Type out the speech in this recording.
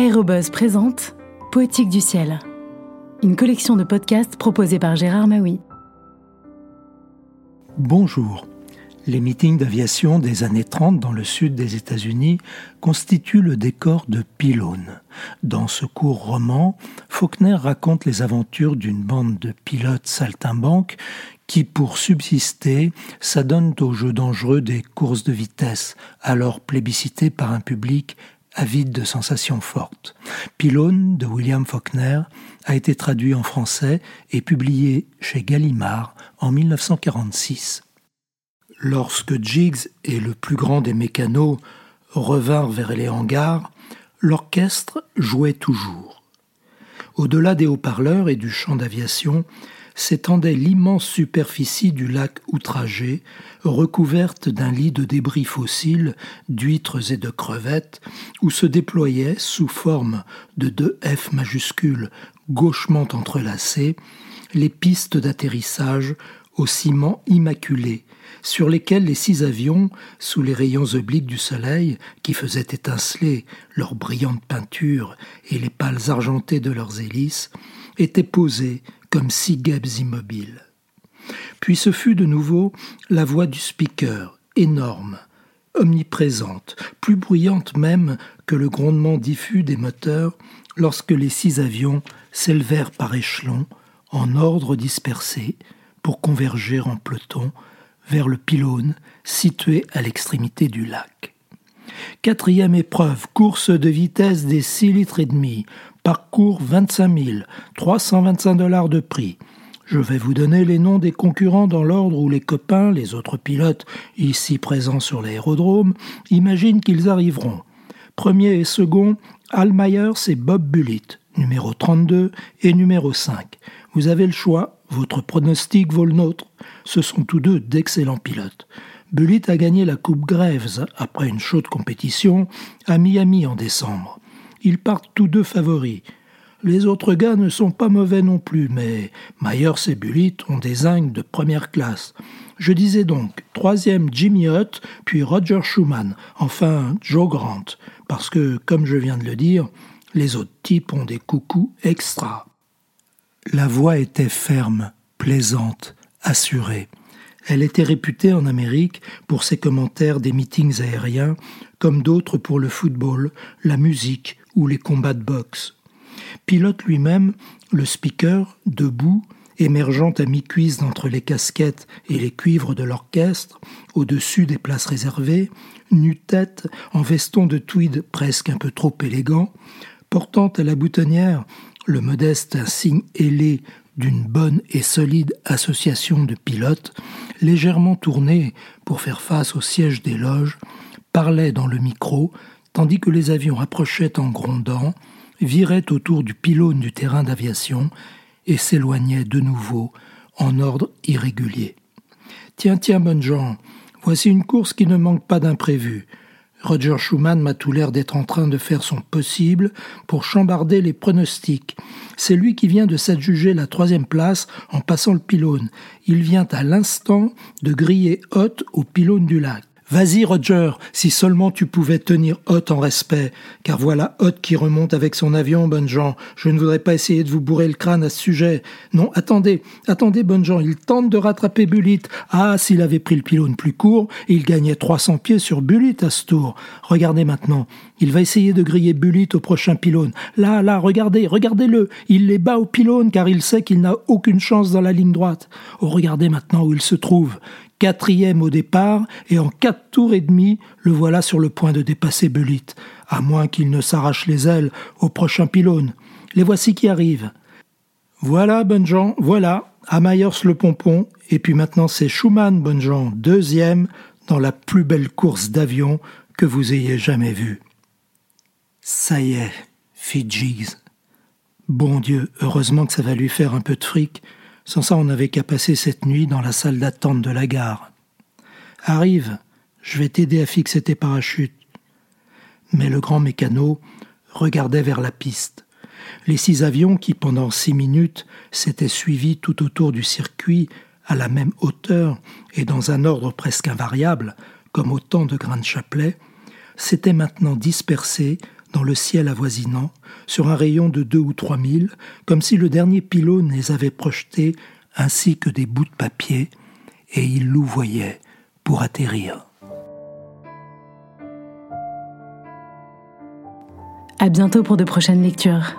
Aérobuzz présente Poétique du ciel, une collection de podcasts proposée par Gérard Maui. Bonjour. Les meetings d'aviation des années 30 dans le sud des États-Unis constituent le décor de Pylone. Dans ce court roman, Faulkner raconte les aventures d'une bande de pilotes saltimbanques qui, pour subsister, s'adonnent aux jeux dangereux des courses de vitesse, alors plébiscitées par un public avide de sensations fortes. Pylone de William Faulkner a été traduit en français et publié chez Gallimard en 1946. Lorsque Jiggs et le plus grand des mécanos revinrent vers les hangars, l'orchestre jouait toujours. Au-delà des haut-parleurs et du champ d'aviation, s'étendait l'immense superficie du lac outragé, recouverte d'un lit de débris fossiles, d'huîtres et de crevettes, où se déployaient, sous forme de deux F majuscules gauchement entrelacées, les pistes d'atterrissage au ciment immaculé, sur lesquelles les six avions, sous les rayons obliques du soleil, qui faisaient étinceler leurs brillantes peintures et les pales argentées de leurs hélices, étaient posés comme six guêpes immobiles. Puis ce fut de nouveau la voix du speaker, énorme, omniprésente, plus bruyante même que le grondement diffus des moteurs lorsque les six avions s'élevèrent par échelons, en ordre dispersé, pour converger en peloton vers le pylône situé à l'extrémité du lac. Quatrième épreuve, course de vitesse des six litres et demi, parcours 25 000, 325 dollars de prix. Je vais vous donner les noms des concurrents dans l'ordre où les copains, les autres pilotes ici présents sur l'aérodrome, imaginent qu'ils arriveront. Premier et second, Al Myers et Bob Bullitt, numéro 32 et numéro 5. Vous avez le choix, votre pronostic vaut le nôtre. Ce sont tous deux d'excellents pilotes. Bullitt a gagné la Coupe Graves après une chaude compétition à Miami en décembre. Ils partent tous deux favoris. Les autres gars ne sont pas mauvais non plus, mais Myers et Bullitt ont des zingues de première classe. Je disais donc troisième Jimmy Hutt, puis Roger Schumann, enfin Joe Grant, parce que, comme je viens de le dire, les autres types ont des coucous extra. La voix était ferme, plaisante, assurée. Elle était réputée en Amérique pour ses commentaires des meetings aériens, comme d'autres pour le football, la musique ou les combats de boxe. Pilote lui-même, le speaker, debout, émergeant à mi-cuisse d'entre les casquettes et les cuivres de l'orchestre, au-dessus des places réservées, nu-tête, en veston de tweed presque un peu trop élégant, portant à la boutonnière le modeste insigne ailé d'une bonne et solide association de pilotes, légèrement tourné pour faire face au siège des loges, parlait dans le micro, tandis que les avions approchaient en grondant, viraient autour du pylône du terrain d'aviation et s'éloignaient de nouveau en ordre irrégulier. Tiens, tiens, bonne gens, voici une course qui ne manque pas d'imprévu. Roger Schumann m'a tout l'air d'être en train de faire son possible pour chambarder les pronostics. C'est lui qui vient de s'adjuger la troisième place en passant le pylône. Il vient à l'instant de griller haute au pylône du lac. Vas-y, Roger, si seulement tu pouvais tenir Hot en respect, car voilà Hot qui remonte avec son avion, bonne gens. Je ne voudrais pas essayer de vous bourrer le crâne à ce sujet. Non, attendez, attendez, bonne gens, il tente de rattraper Bullitt. Ah, s'il avait pris le pylône plus court, il gagnait 300 pieds sur Bullitt à ce tour. Regardez maintenant, il va essayer de griller Bullitt au prochain pylône. Là, là, regardez, regardez-le. Il les bat au pylône car il sait qu'il n'a aucune chance dans la ligne droite. Oh, regardez maintenant où il se trouve quatrième au départ, et en quatre tours et demi, le voilà sur le point de dépasser Bullitt, à moins qu'il ne s'arrache les ailes au prochain pylône. Les voici qui arrivent. Voilà, bonnes gens, voilà, à Myers le pompon, et puis maintenant c'est Schumann, bonnes gens, deuxième, dans la plus belle course d'avion que vous ayez jamais vue. Ça y est, fit Jiggs. Bon Dieu, heureusement que ça va lui faire un peu de fric, sans ça, on n'avait qu'à passer cette nuit dans la salle d'attente de la gare. Arrive, je vais t'aider à fixer tes parachutes. Mais le grand mécano regardait vers la piste. Les six avions qui, pendant six minutes, s'étaient suivis tout autour du circuit à la même hauteur et dans un ordre presque invariable, comme autant de grains de chapelet, s'étaient maintenant dispersés dans le ciel avoisinant, sur un rayon de deux ou trois milles, comme si le dernier pylône les avait projetés ainsi que des bouts de papier, et ils louvoyaient pour atterrir. À bientôt pour de prochaines lectures.